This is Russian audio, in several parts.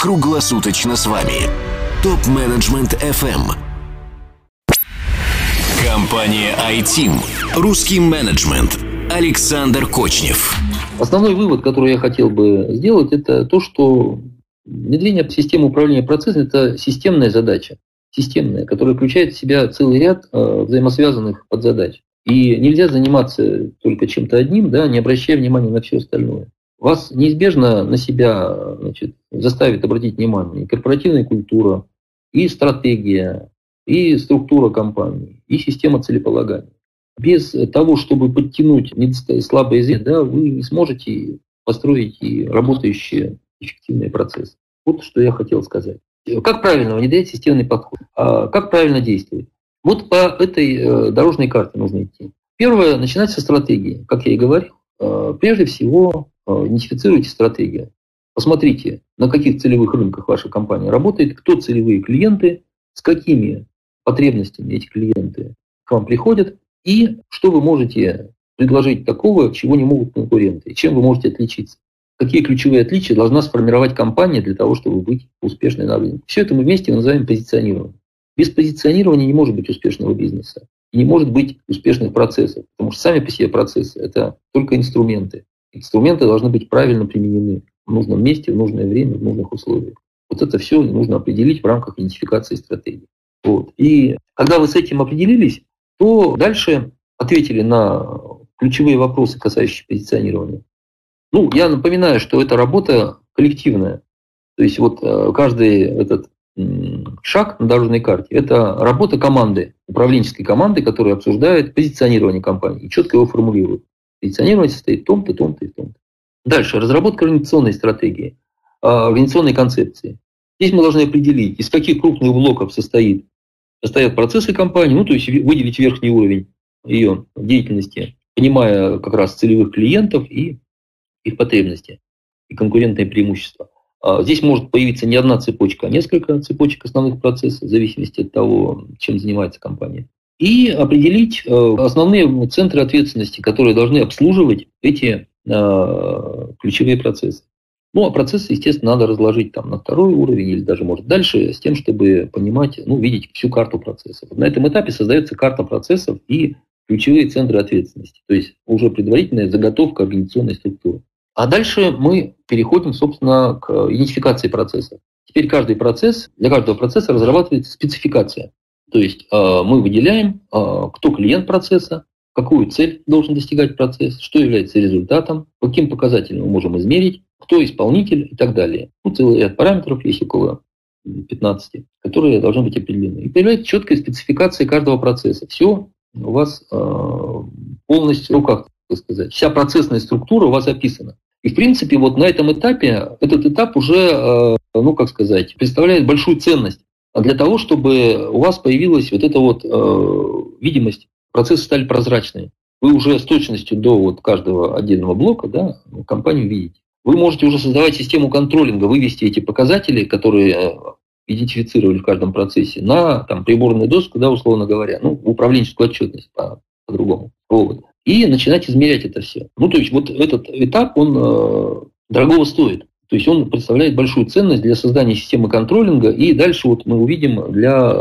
круглосуточно с вами. Топ-менеджмент FM. Компания iTeam. Русский менеджмент. Александр Кочнев. Основной вывод, который я хотел бы сделать, это то, что внедрение системы управления процессом – это системная задача. Системная, которая включает в себя целый ряд э, взаимосвязанных подзадач. И нельзя заниматься только чем-то одним, да, не обращая внимания на все остальное. Вас неизбежно на себя значит, заставит обратить внимание и корпоративная культура, и стратегия, и структура компании, и система целеполагания. Без того, чтобы подтянуть слабые звенья, да, вы не сможете построить и работающие эффективные процессы. Вот что я хотел сказать. Как правильно внедрять системный подход? А как правильно действовать? Вот по этой э, дорожной карте нужно идти. Первое, начинать со стратегии. Как я и говорил, э, прежде всего идентифицируйте стратегию. Посмотрите, на каких целевых рынках ваша компания работает, кто целевые клиенты, с какими потребностями эти клиенты к вам приходят, и что вы можете предложить такого, чего не могут конкуренты, и чем вы можете отличиться. Какие ключевые отличия должна сформировать компания для того, чтобы быть успешной на рынке. Все это мы вместе называем позиционированием. Без позиционирования не может быть успешного бизнеса. И не может быть успешных процессов. Потому что сами по себе процессы – это только инструменты. Инструменты должны быть правильно применены в нужном месте, в нужное время, в нужных условиях. Вот это все нужно определить в рамках идентификации стратегии. Вот. И когда вы с этим определились, то дальше ответили на ключевые вопросы, касающиеся позиционирования. Ну, я напоминаю, что это работа коллективная. То есть вот э, каждый этот шаг на дорожной карте – это работа команды, управленческой команды, которая обсуждает позиционирование компании и четко его формулирует. Позиционирование состоит в том-то, том-то и том-то. Дальше. Разработка организационной стратегии, а, организационной концепции. Здесь мы должны определить, из каких крупных блоков состоит, состоят процессы компании, ну, то есть выделить верхний уровень ее деятельности, понимая как раз целевых клиентов и их потребности и конкурентные преимущества. Здесь может появиться не одна цепочка, а несколько цепочек основных процессов, в зависимости от того, чем занимается компания. И определить э, основные центры ответственности, которые должны обслуживать эти э, ключевые процессы. Ну, а процессы, естественно, надо разложить там на второй уровень или даже, может, дальше, с тем, чтобы понимать, ну, видеть всю карту процессов. На этом этапе создается карта процессов и ключевые центры ответственности, то есть уже предварительная заготовка организационной структуры. А дальше мы переходим, собственно, к идентификации процесса. Теперь каждый процесс, для каждого процесса разрабатывается спецификация. То есть э, мы выделяем, э, кто клиент процесса, какую цель должен достигать процесс, что является результатом, каким показателем мы можем измерить, кто исполнитель и так далее. Ну, целый ряд параметров есть около 15, которые должны быть определены. И появляется четкая спецификация каждого процесса. Все у вас э, полностью в руках так сказать. Вся процессная структура у вас описана. И, в принципе, вот на этом этапе, этот этап уже, ну, как сказать, представляет большую ценность для того, чтобы у вас появилась вот эта вот э, видимость, процессы стали прозрачными. Вы уже с точностью до вот каждого отдельного блока да, компанию видите. Вы можете уже создавать систему контролинга, вывести эти показатели, которые э, идентифицировали в каждом процессе, на там, приборную доску, да, условно говоря, ну, управленческую отчетность по, по-другому. Вот и начинать измерять это все. Ну, то есть вот этот этап, он э, дорогого стоит. То есть он представляет большую ценность для создания системы контролинга, и дальше вот мы увидим для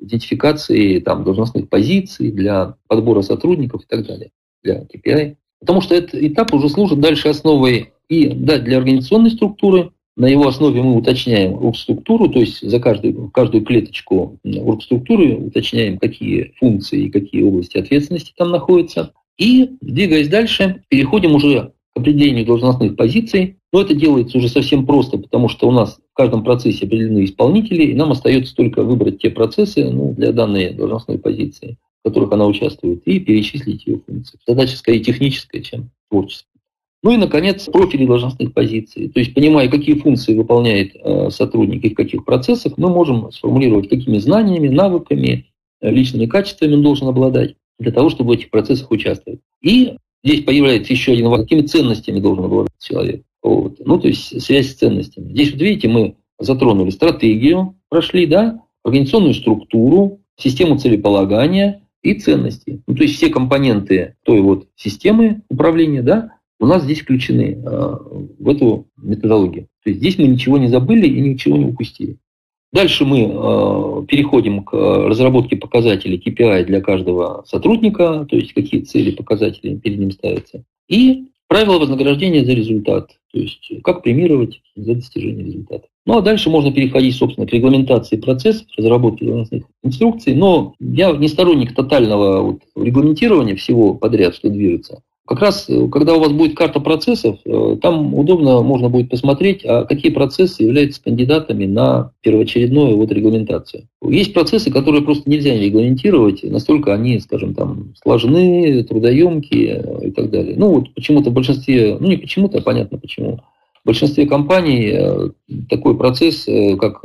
идентификации там, должностных позиций, для подбора сотрудников и так далее, для KPI. Потому что этот этап уже служит дальше основой и да, для организационной структуры, на его основе мы уточняем оргструктуру, то есть за каждую, каждую клеточку оргструктуры уточняем, какие функции и какие области ответственности там находятся. И, двигаясь дальше, переходим уже определению должностных позиций. Но это делается уже совсем просто, потому что у нас в каждом процессе определены исполнители, и нам остается только выбрать те процессы ну, для данной должностной позиции, в которых она участвует, и перечислить ее функции. Задача скорее техническая, чем творческая. Ну и, наконец, профили должностных позиций. То есть, понимая, какие функции выполняет э, сотрудник и в каких процессах, мы можем сформулировать, какими знаниями, навыками, э, личными качествами он должен обладать для того, чтобы в этих процессах участвовать. И здесь появляется еще один вопрос, какими ценностями должен обладать человек. Вот. Ну, то есть связь с ценностями. Здесь, вот видите, мы затронули стратегию, прошли, да, организационную структуру, систему целеполагания и ценности. Ну, то есть все компоненты той вот системы управления, да, у нас здесь включены в эту методологию. То есть здесь мы ничего не забыли и ничего не упустили. Дальше мы переходим к разработке показателей KPI для каждого сотрудника, то есть какие цели показатели перед ним ставятся. И правила вознаграждения за результат, то есть как премировать за достижение результата. Ну а дальше можно переходить, собственно, к регламентации процессов, разработке должностных инструкций. Но я не сторонник тотального вот регламентирования всего подряд, что движется. Как раз, э, когда у вас будет карта процессов, э, там удобно можно будет посмотреть, а какие процессы являются кандидатами на первоочередную вот регламентацию. Есть процессы, которые просто нельзя регламентировать, настолько они, скажем, там сложны, трудоемкие и так далее. Ну вот почему-то в большинстве, ну не почему-то, а понятно почему, в большинстве компаний э, такой процесс, как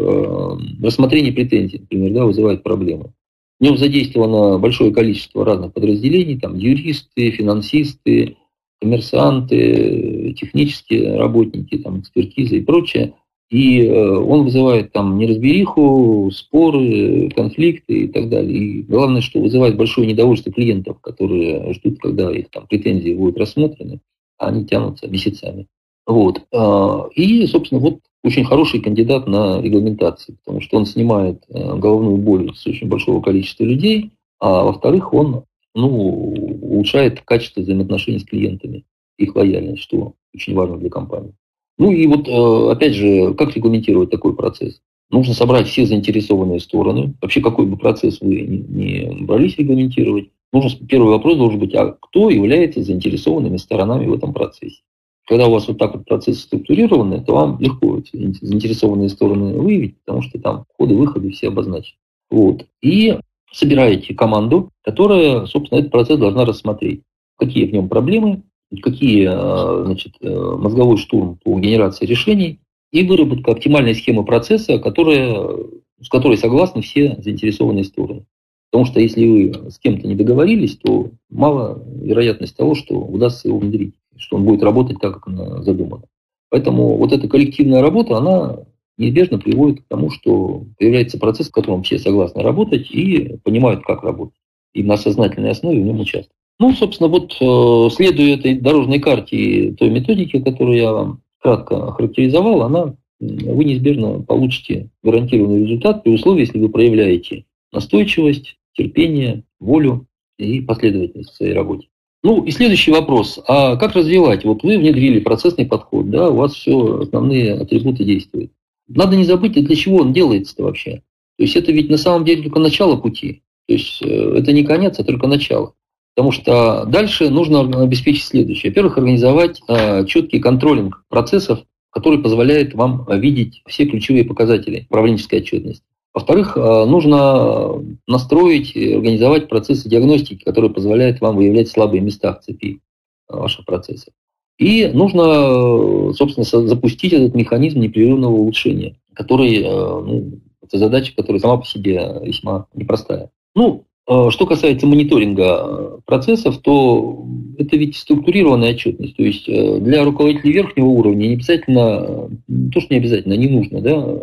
рассмотрение претензий, например, да, вызывает проблемы. В нем задействовано большое количество разных подразделений, там юристы, финансисты, коммерсанты, технические работники, там, экспертиза и прочее. И э, он вызывает там неразбериху, споры, конфликты и так далее. И главное, что вызывает большое недовольство клиентов, которые ждут, когда их там претензии будут рассмотрены, а они тянутся месяцами. Вот. А, и, собственно, вот очень хороший кандидат на регламентацию, потому что он снимает э, головную боль с очень большого количества людей, а во-вторых, он ну, улучшает качество взаимоотношений с клиентами, их лояльность, что очень важно для компании. Ну и вот, э, опять же, как регламентировать такой процесс? Нужно собрать все заинтересованные стороны. Вообще, какой бы процесс вы не брались регламентировать, нужно, первый вопрос должен быть, а кто является заинтересованными сторонами в этом процессе? Когда у вас вот так вот процесс структурированный, то вам легко эти заинтересованные стороны выявить, потому что там входы-выходы все обозначены. Вот. И собираете команду, которая, собственно, этот процесс должна рассмотреть. Какие в нем проблемы, какие, э, значит, э, мозговой штурм по генерации решений и выработка оптимальной схемы процесса, которая, с которой согласны все заинтересованные стороны. Потому что если вы с кем-то не договорились, то мало вероятность того, что удастся его внедрить что он будет работать так, как она задумана. Поэтому вот эта коллективная работа, она неизбежно приводит к тому, что появляется процесс, в котором все согласны работать и понимают, как работать. И на сознательной основе в нем участвуют. Ну, собственно, вот э, следуя этой дорожной карте и той методике, которую я вам кратко характеризовал, она, вы неизбежно получите гарантированный результат при условии, если вы проявляете настойчивость, терпение, волю и последовательность в своей работе. Ну и следующий вопрос. А как развивать? Вот вы внедрили процессный подход, да, у вас все основные атрибуты действуют. Надо не забыть, для чего он делается-то вообще. То есть это ведь на самом деле только начало пути. То есть э, это не конец, а только начало. Потому что дальше нужно обеспечить следующее. Во-первых, организовать э, четкий контролинг процессов, который позволяет вам видеть все ключевые показатели управленческой отчетности. Во-вторых, э, нужно настроить и организовать процессы диагностики, которые позволяют вам выявлять слабые места в цепи э, ваших процессов. И нужно, э, собственно, запустить этот механизм непрерывного улучшения, который, ну, это задача, которая сама по себе весьма непростая. Ну, что касается мониторинга процессов, то это ведь структурированная отчетность. То есть для руководителей верхнего уровня не обязательно, то, что не обязательно, не нужно, да,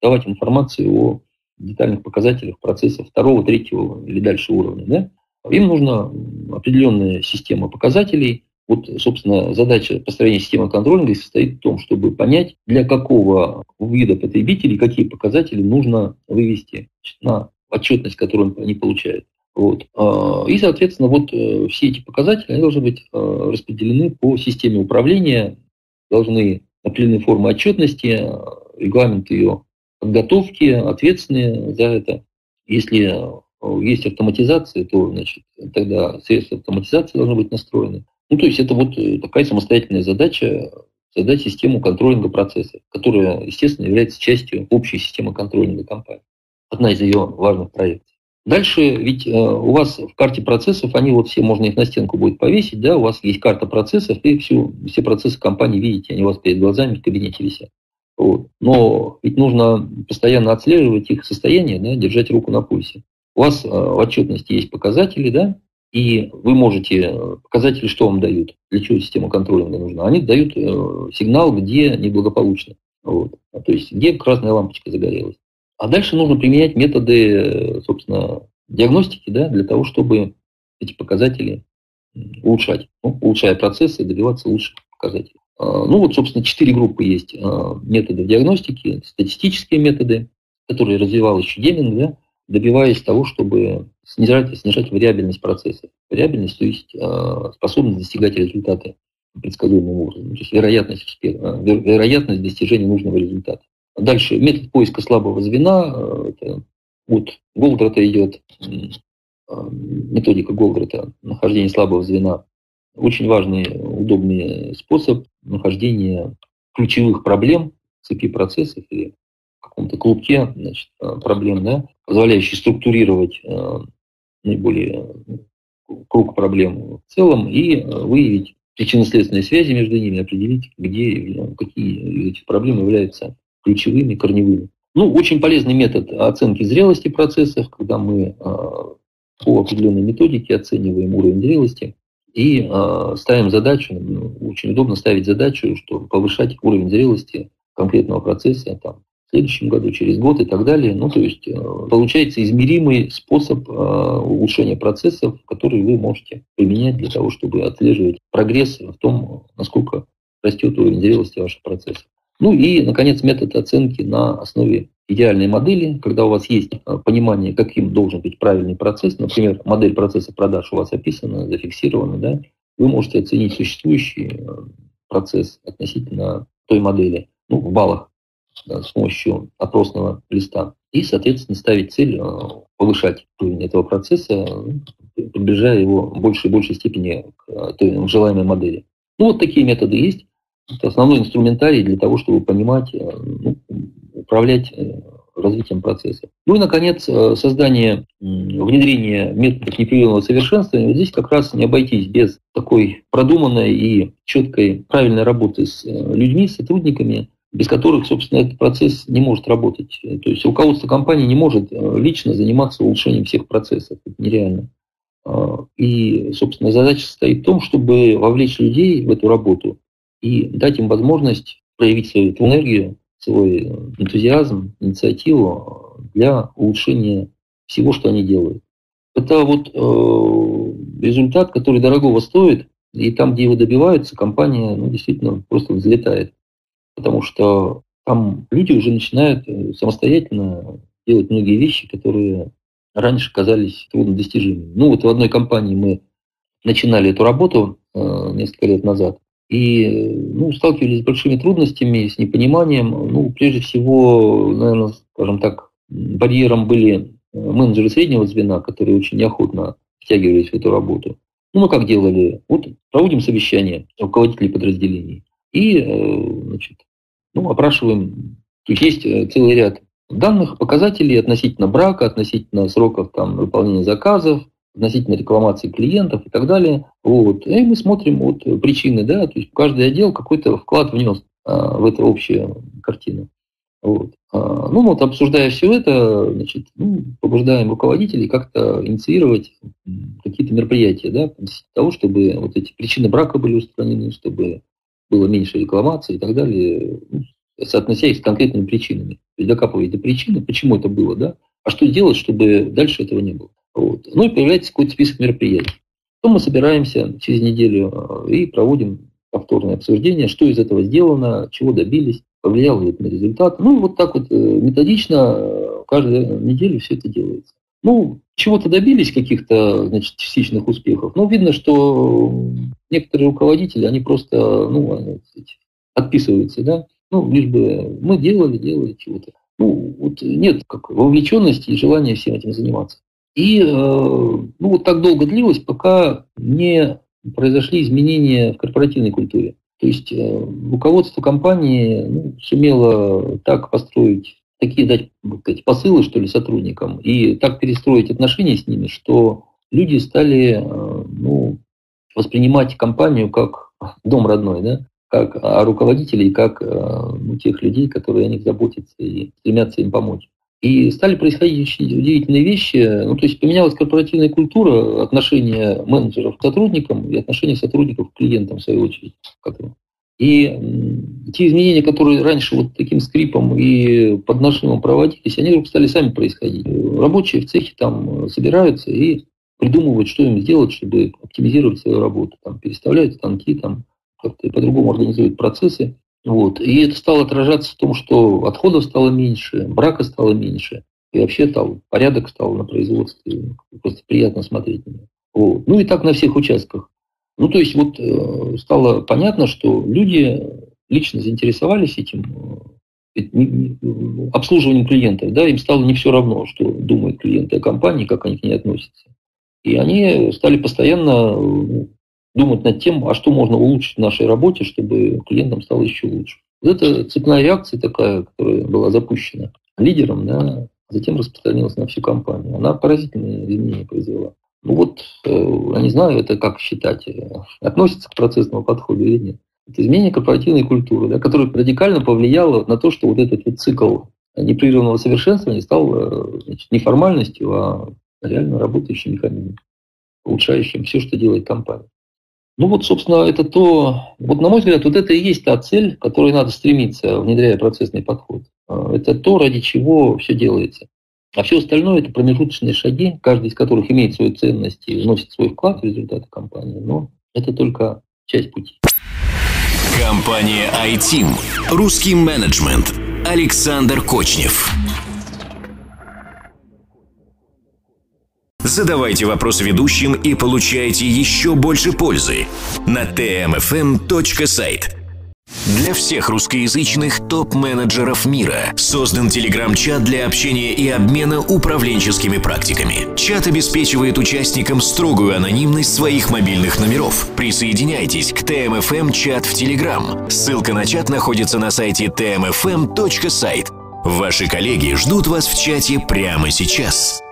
давать информацию о детальных показателях процесса второго, третьего или дальше уровня. Да? Им нужна определенная система показателей. Вот, собственно, задача построения системы контролинга состоит в том, чтобы понять, для какого вида потребителей какие показатели нужно вывести на отчетность, которую они получают. Вот. А, и, соответственно, вот э, все эти показатели они должны быть э, распределены по системе управления, должны определены формы отчетности, регламент ее подготовки, ответственные за это. Если э, есть автоматизация, то значит, тогда средства автоматизации должны быть настроены. Ну, то есть это вот э, такая самостоятельная задача создать систему контролинга процесса, которая, естественно, является частью общей системы контролинга компании. Одна из ее важных проектов. Дальше, ведь э, у вас в карте процессов, они вот все, можно их на стенку будет повесить, да, у вас есть карта процессов, и всю, все процессы компании видите, они у вас перед глазами в кабинете висят. Вот. Но ведь нужно постоянно отслеживать их состояние, да, держать руку на пульсе. У вас э, в отчетности есть показатели, да, и вы можете, э, показатели что вам дают, для чего система контролинга нужна? Они дают э, сигнал, где неблагополучно, вот, то есть где красная лампочка загорелась. А дальше нужно применять методы, собственно, диагностики, да, для того, чтобы эти показатели улучшать, ну, улучшая процессы, добиваться лучших показателей. Ну вот, собственно, четыре группы есть методы диагностики, статистические методы, которые развивал еще Деминг, да, добиваясь того, чтобы снижать, снижать вариабельность процесса. Вариабельность, то есть способность достигать результата предсказуемым образом, то есть вероятность, успеха, вероятность достижения нужного результата. Дальше метод поиска слабого звена, это от Голдрата идет методика Голдрата, нахождение слабого звена. Очень важный, удобный способ нахождения ключевых проблем в цепи процессов или в каком-то клубке значит, проблем, да, позволяющий структурировать наиболее круг проблем в целом и выявить причинно-следственные связи между ними, определить, где, какие эти проблемы являются ключевыми, корневыми. Ну, очень полезный метод оценки зрелости процессов, когда мы а, по определенной методике оцениваем уровень зрелости и э, ставим задачу, ну, очень удобно ставить задачу, что повышать уровень зрелости конкретного процесса там, в следующем году, через год и так далее. Ну, то есть э, получается измеримый способ э, улучшения процессов, который вы можете применять для того, чтобы отслеживать прогресс в том, насколько растет уровень зрелости ваших процессов. Ну и, наконец, метод оценки на основе идеальной модели, когда у вас есть э, понимание, каким должен быть правильный процесс, например, модель процесса продаж у вас описана, зафиксирована, да, вы можете оценить существующий э, процесс относительно той модели, ну, в баллах да, с помощью опросного листа. И, соответственно, ставить цель э, повышать уровень этого процесса, приближая его в большей и большей степени к той желаемой модели. Ну, вот такие методы есть. Это основной инструментарий для того, чтобы понимать, ну, управлять э, развитием процесса. Ну и, наконец, э, создание, внедрение методов непрерывного совершенствования. Вот здесь как раз не обойтись без такой продуманной и четкой, правильной работы с э, людьми, с сотрудниками, без которых, собственно, этот процесс не может работать. То есть руководство компании не может лично заниматься улучшением всех процессов. Это нереально. А, и, собственно, задача состоит в том, чтобы вовлечь людей в эту работу и дать им возможность проявить свою энергию, свой энтузиазм, инициативу для улучшения всего, что они делают. Это вот э, результат, который дорогого стоит, и там, где его добиваются, компания ну, действительно просто взлетает. Потому что там люди уже начинают э, самостоятельно делать многие вещи, которые раньше казались труднодостижимыми. Ну вот в одной компании мы начинали эту работу э, несколько лет назад, и ну, сталкивались с большими трудностями, с непониманием. Ну, прежде всего, наверное, скажем так, барьером были э, менеджеры среднего звена, которые очень неохотно втягивались в эту работу. Ну, мы как делали? Вот проводим совещание руководителей подразделений и, э, значит, ну, опрашиваем. Тут есть э, целый ряд данных, показателей относительно брака, относительно сроков там, выполнения заказов, относительно рекламации клиентов и так далее. Вот. И мы смотрим вот причины, да, то есть каждый отдел какой-то вклад внес а, в эту общую картину. Вот. А, ну вот, обсуждая все это, значит, ну, побуждаем руководителей как-то инициировать какие-то мероприятия, да, для того, чтобы вот эти причины брака были устранены, чтобы было меньше рекламации и так далее, ну, соотнося их с конкретными причинами. То есть докапывать до причины, почему это было, да, а что делать, чтобы дальше этого не было. Вот. Ну и появляется какой-то список мероприятий. Потом мы собираемся через неделю э, и проводим повторное обсуждение, что из этого сделано, чего добились, повлияло ли это на результат. Ну и вот так вот э, методично э, каждую неделю все это делается. Ну, чего-то добились, каких-то значит, частичных успехов. Но видно, что некоторые руководители, они просто ну, отписываются, да, ну, лишь бы мы делали, делали чего-то. Ну, вот нет как вовлеченности и желания всем этим заниматься. И э, ну, вот так долго длилось, пока не произошли изменения в корпоративной культуре. То есть э, руководство компании ну, сумело так построить, такие дать сказать, посылы, что ли, сотрудникам, и так перестроить отношения с ними, что люди стали э, ну, воспринимать компанию как дом родной, да? как а руководителей, как ну, тех людей, которые о них заботятся и стремятся им помочь. И стали происходить очень удивительные вещи. Ну, то есть поменялась корпоративная культура, отношения менеджеров к сотрудникам и отношения сотрудников к клиентам, в свою очередь. И те изменения, которые раньше вот таким скрипом и под нажимом проводились, они вдруг стали сами происходить. Рабочие в цехе там собираются и придумывают, что им сделать, чтобы оптимизировать свою работу. Там, переставляют станки, там, как-то по-другому организуют процессы. Вот. И это стало отражаться в том, что отходов стало меньше, брака стало меньше. И вообще там порядок стал на производстве. Просто приятно смотреть на него. Вот. Ну и так на всех участках. Ну, то есть вот э, стало понятно, что люди лично заинтересовались этим э, обслуживанием клиентов, да, им стало не все равно, что думают клиенты о компании, как они к ней относятся. И они стали постоянно э, думать над тем, а что можно улучшить в нашей работе, чтобы клиентам стало еще лучше. Вот это цепная реакция такая, которая была запущена лидером, да, затем распространилась на всю компанию. Она поразительные изменения произвела. Ну вот, э, я не знаю, это как считать, э, относится к процессному подходу или нет. Это изменение корпоративной культуры, да, которое радикально повлияло на то, что вот этот вот цикл непрерывного совершенствования стал э, значит, не формальностью, а реально работающим механизмом, улучшающим все, что делает компания. Ну вот, собственно, это то, вот на мой взгляд, вот это и есть та цель, к которой надо стремиться, внедряя процессный подход. Это то, ради чего все делается. А все остальное – это промежуточные шаги, каждый из которых имеет свою ценность и вносит свой вклад в результаты компании, но это только часть пути. Компания iTeam. Русский менеджмент. Александр Кочнев. Задавайте вопросы ведущим и получайте еще больше пользы на tmfm.site. Для всех русскоязычных топ-менеджеров мира создан телеграм-чат для общения и обмена управленческими практиками. Чат обеспечивает участникам строгую анонимность своих мобильных номеров. Присоединяйтесь к ТМФМ чат в Телеграм. Ссылка на чат находится на сайте tmfm.site. Ваши коллеги ждут вас в чате прямо сейчас.